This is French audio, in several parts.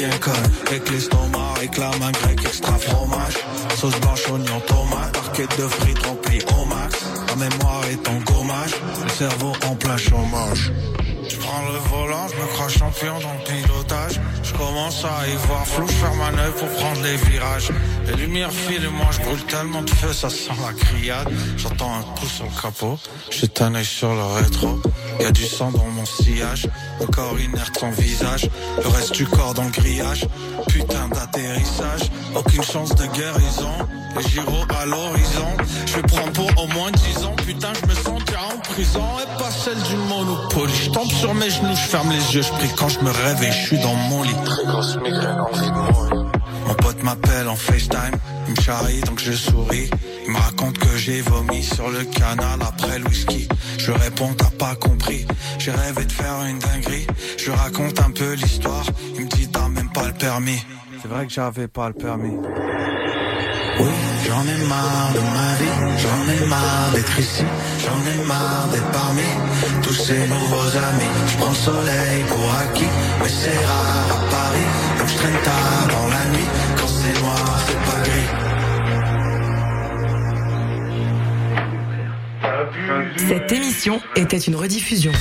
bien conne. Avec l'estomac, réclame un grec extra fromage. Sauce blanche, oignon, tomate, barquette de frites remplie au max. La mémoire est en gommage, le cerveau en plein chômage. Prends le volant, je me crois champion dans le pilotage. Je commence à y voir flou, je ferme manœuvre pour prendre les virages. Les lumières filent et moi je brûle tellement de feu, ça sent la criade. J'entends un coup sur le capot, j'ai un œil sur le rétro. Y a du sang dans mon sillage, le corps inerte son visage, le reste du corps dans le grillage. Putain d'atterrissage, aucune chance de guérison. Les gyros à l'horizon, je prendre pour au moins 10 ans. Putain, je me sens déjà en prison et pas celle du Monopoly. Je tombe sur mes genoux, je ferme les yeux, je prie quand je me réveille, je suis dans mon lit. Très grosse migraine, envie de mourir. Mon pote m'appelle en FaceTime, il me charrie donc je souris. Il me raconte que j'ai vomi sur le canal après le whisky. Je réponds t'as pas compris, j'ai rêvé de faire une dinguerie. Je raconte un peu l'histoire, il me dit t'as même pas le permis. C'est vrai que j'avais pas le permis. Oui, j'en ai marre de ma vie, j'en ai marre d'être ici, j'en ai marre d'être parmi tous ces nouveaux amis. Je prends le soleil pour acquis, mais c'est rare à Paris, donc je traîne tard dans la nuit. Quand c'est noir, c'est pas gris. Cette émission était une rediffusion.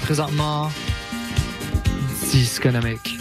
Présentement Disconomique.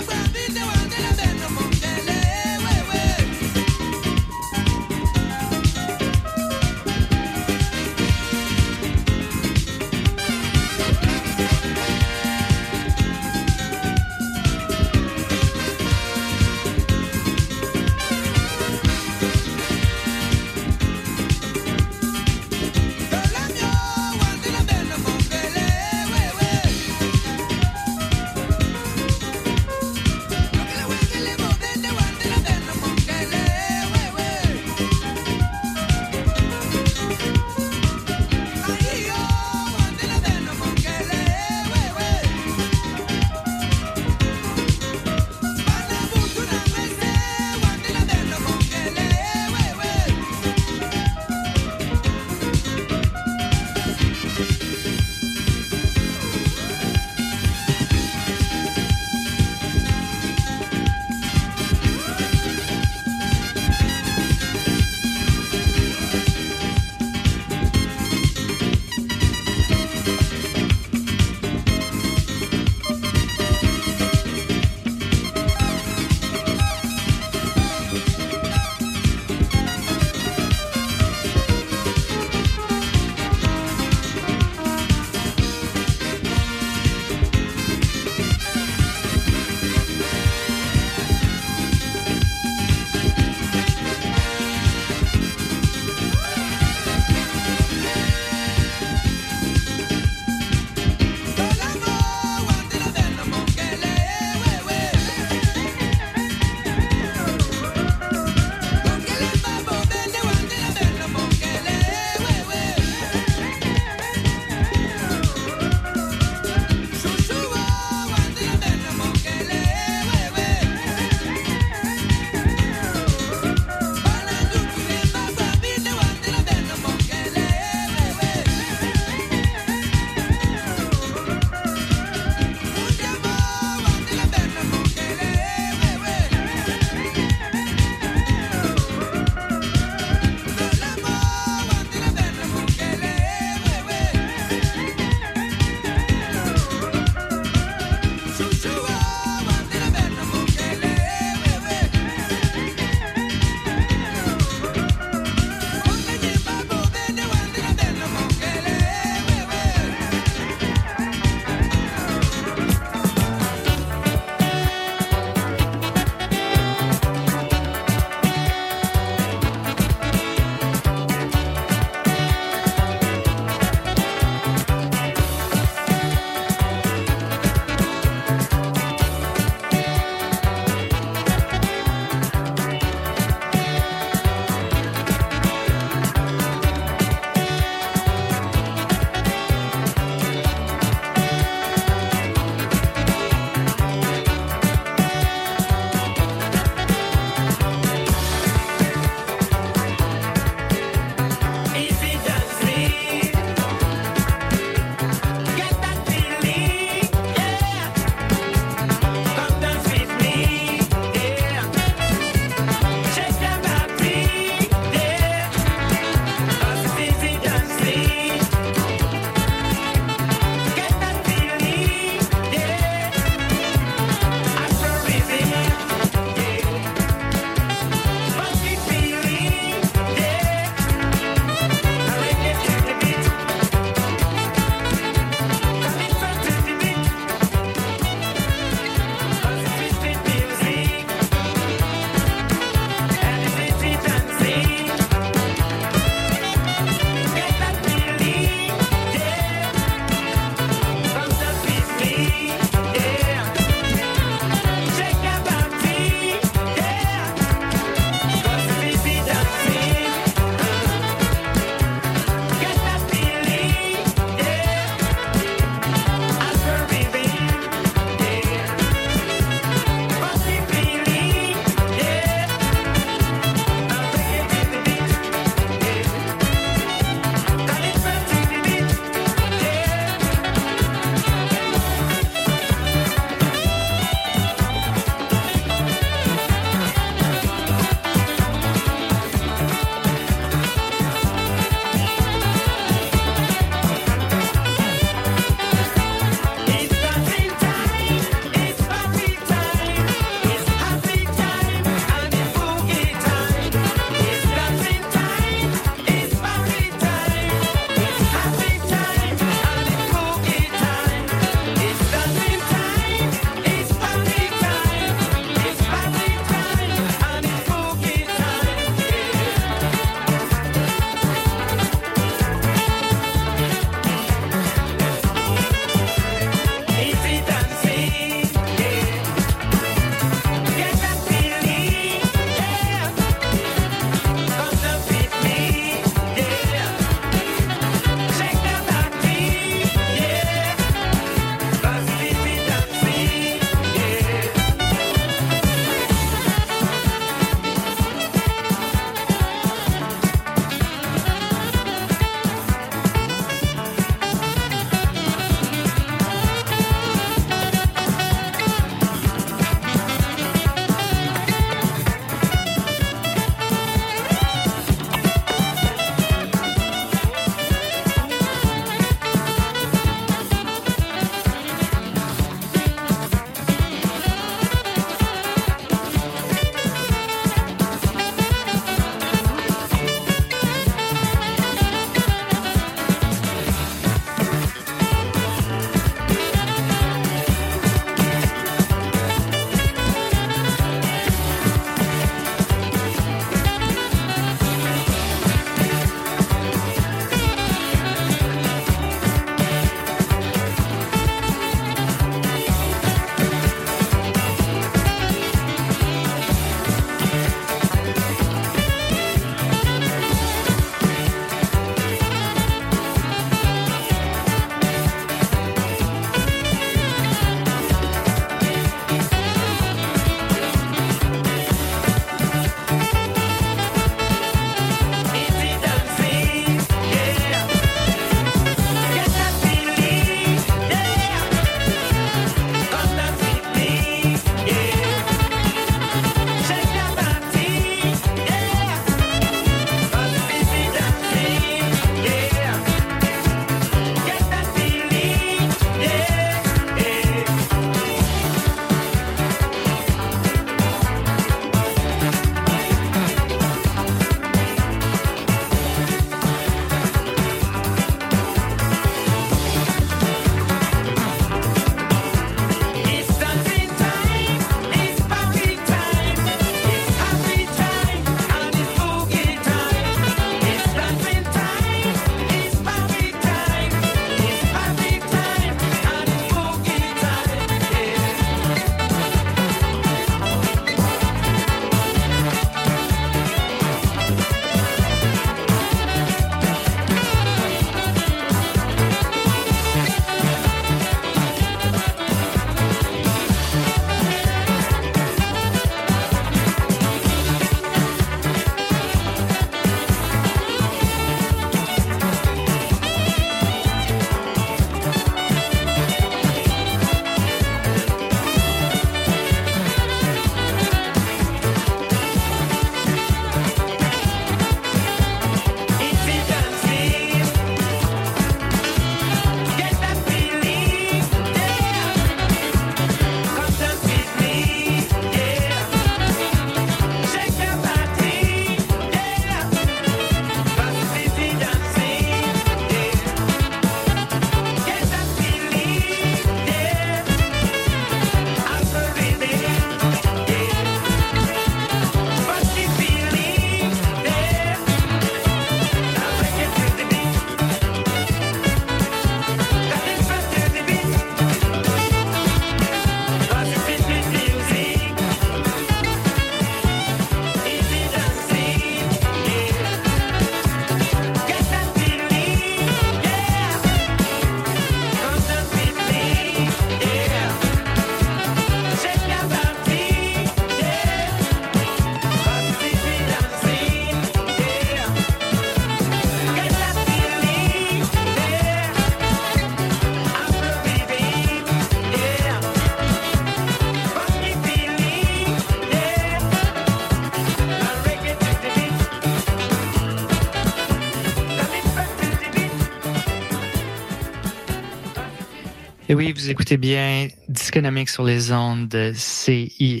Oui, vous écoutez bien Disconomique sur les ondes de CISM.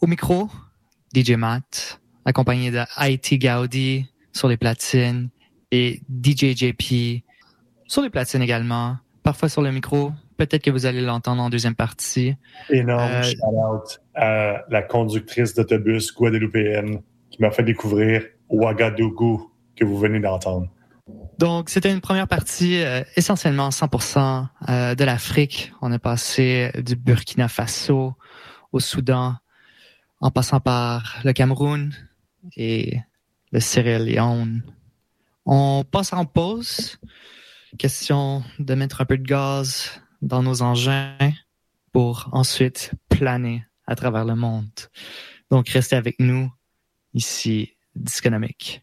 Au micro, DJ Matt, accompagné de IT Gaudi sur les platines et DJ JP sur les platines également. Parfois sur le micro. Peut-être que vous allez l'entendre en deuxième partie. Énorme Euh, shout-out à la conductrice d'autobus guadeloupéenne qui m'a fait découvrir Ouagadougou que vous venez d'entendre. Donc, c'était une première partie euh, essentiellement 100% euh, de l'Afrique. On a passé du Burkina Faso au Soudan, en passant par le Cameroun et le Sierra Leone. On passe en pause. Question de mettre un peu de gaz dans nos engins pour ensuite planer à travers le monde. Donc, restez avec nous ici, Disconomique.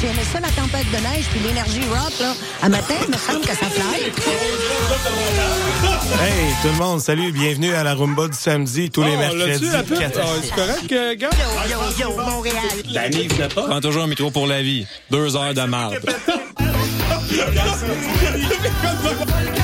Tu aimais ça, la tempête de neige puis l'énergie rock, là? À matin, il me semble que ça fly. Hey, tout le monde, salut, bienvenue à la Rumba du samedi, tous les Oh, mercredis. la pub? six. c'est correct, euh, gars? Yo, yo, Montréal. Prends toujours un micro pour la vie. Deux heures de marde.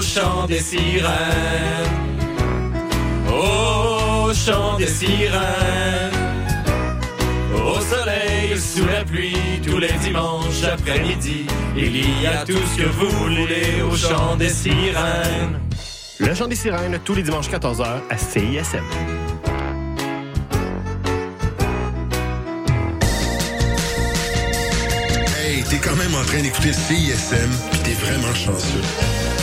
Au chant des sirènes, au chant des sirènes, au soleil, sous la pluie, tous les dimanches après-midi, il y a tout ce que vous voulez au chant des sirènes. Le chant des sirènes, tous les dimanches 14h à CISM. Hey, t'es quand même en train d'écouter CISM, pis t'es vraiment chanceux.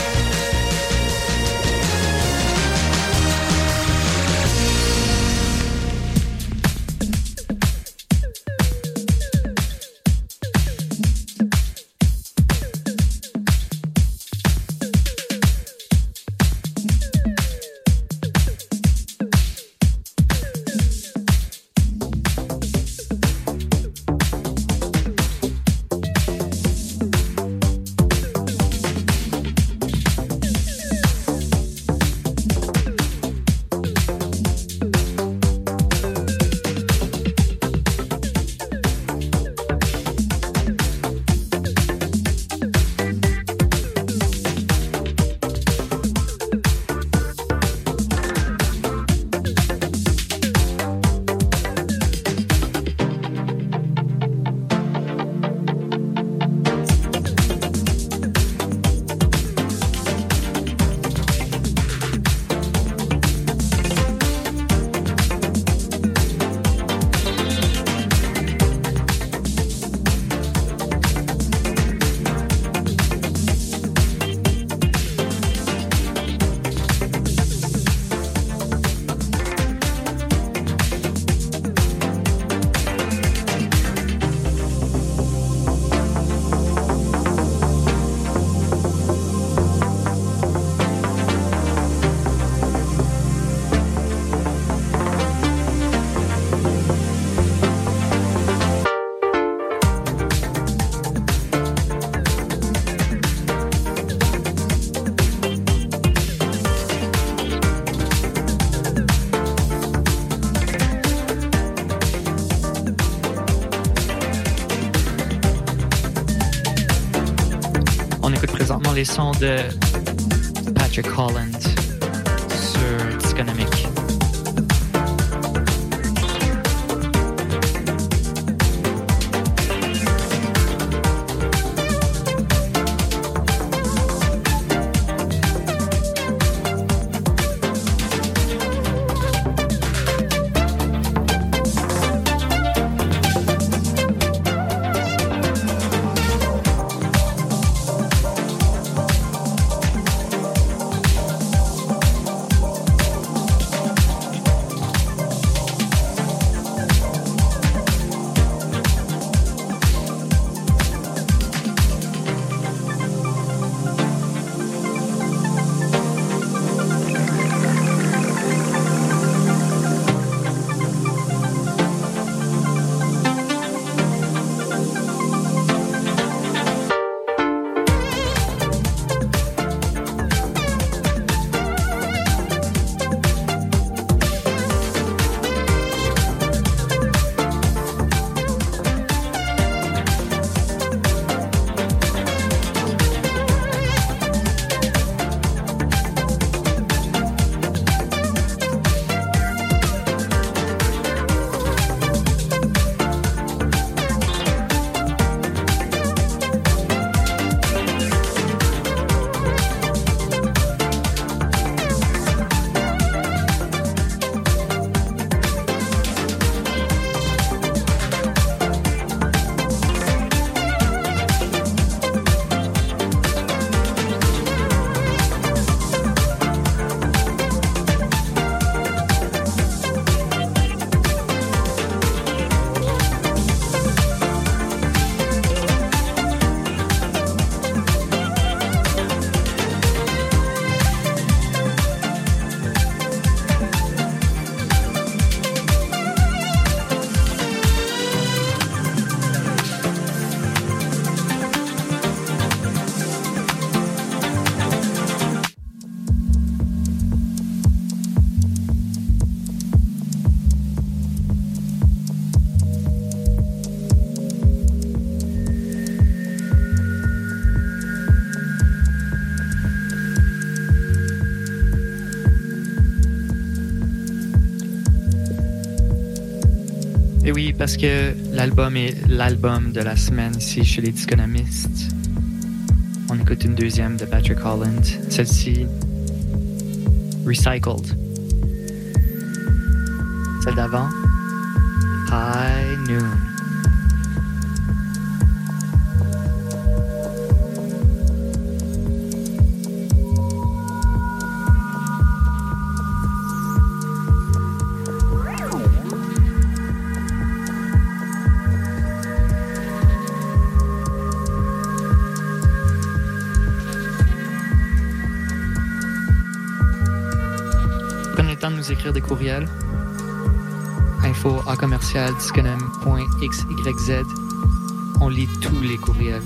De Patrick Holland parce que l'album est l'album de la semaine ici chez les Disconomistes. On écoute une deuxième de Patrick Holland. Celle-ci, Recycled. Celle d'avant, High Noon. Des courriels. Info à commercial. On lit tous les courriels.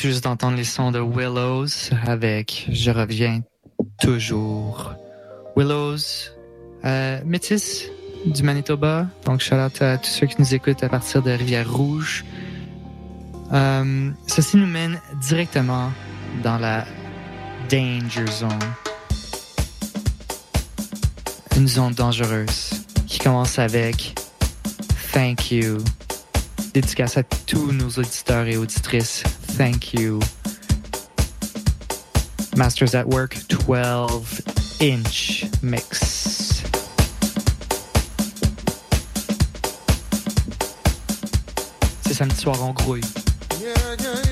Juste d'entendre les sons de Willows avec Je reviens toujours? Willows, euh, métis du Manitoba. Donc, shout out à tous ceux qui nous écoutent à partir de Rivière-Rouge. Euh, ceci nous mène directement dans la Danger Zone. Une zone dangereuse qui commence avec Thank you. Dédicace à tous nos auditeurs et auditrices. Thank you. Masters at Work 12 inch mix. C'est samedi soir en grouille. One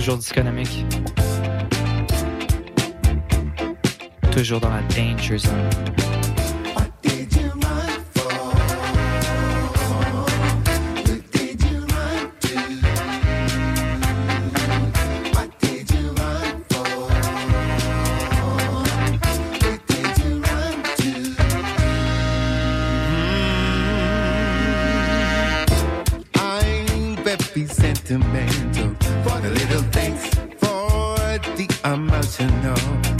Toujours disconomique. Toujours dans la danger zone. For the little things, for the emotional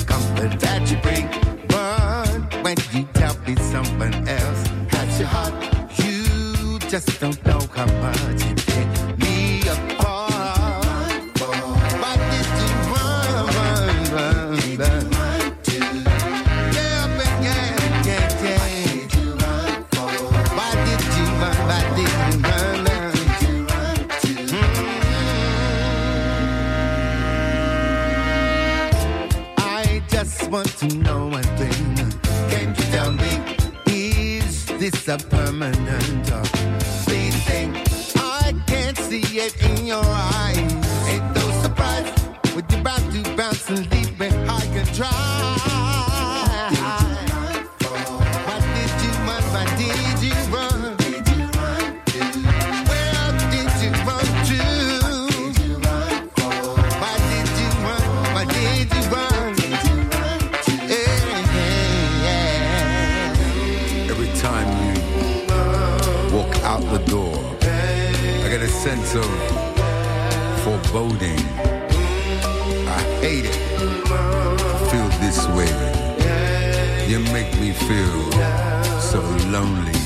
comfort that you bring. But when you tell me someone else has your heart, you just don't know how much it tears a permanent uh, or fleeting thing? I can't see it in your eyes. Sense of foreboding. I hate it. I feel this way. You make me feel so lonely.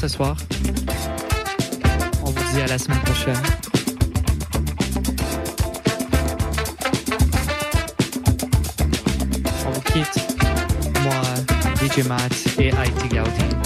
Ce soir. On vous dit à la semaine prochaine. On vous quitte. Moi, DJ Matt et IT Gaudi.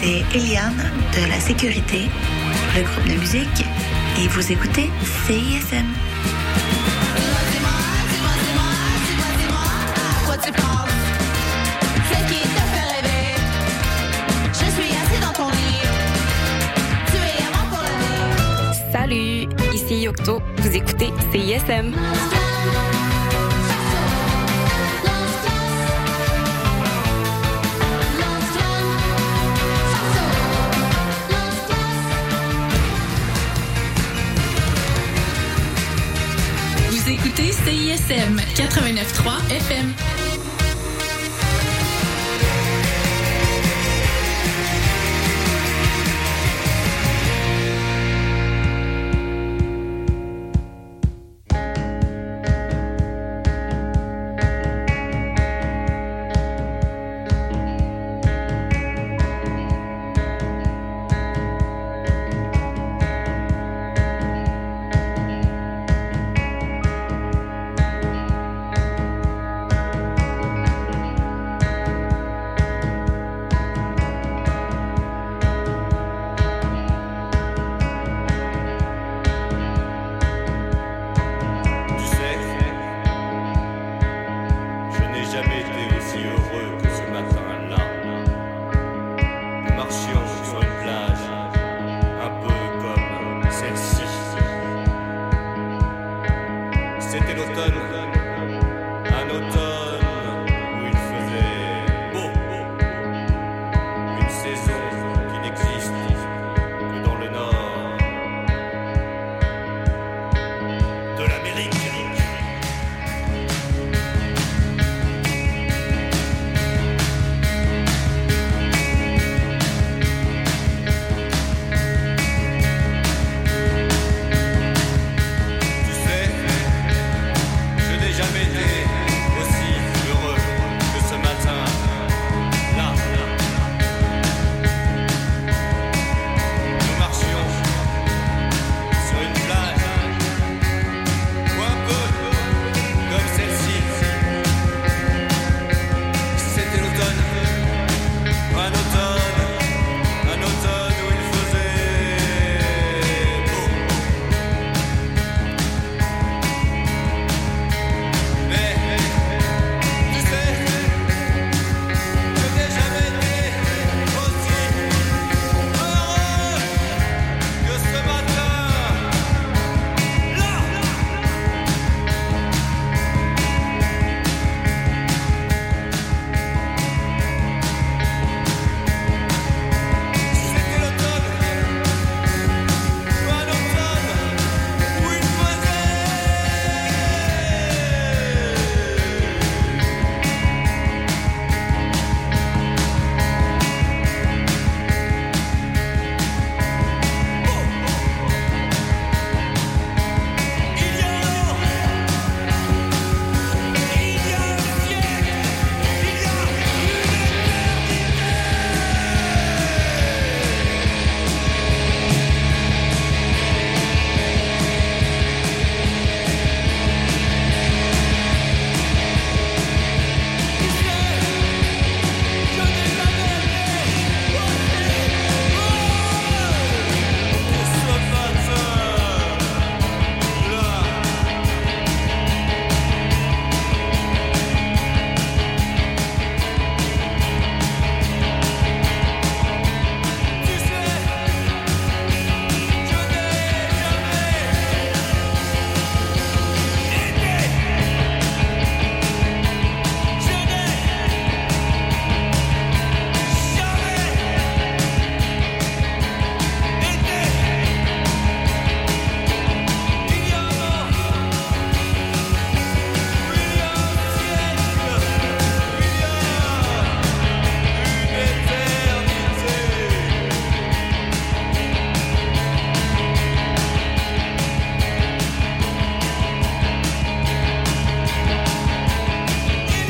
c'est Eliane de la Sécurité, le groupe de musique, et vous écoutez CISM. Quoi tu penses? C'est qui te fait rêver? Je suis assis dans ton lit. Tu es avant pour la vie. Salut, ici Yocto. Vous écoutez CISM. CISM 89.3 FM.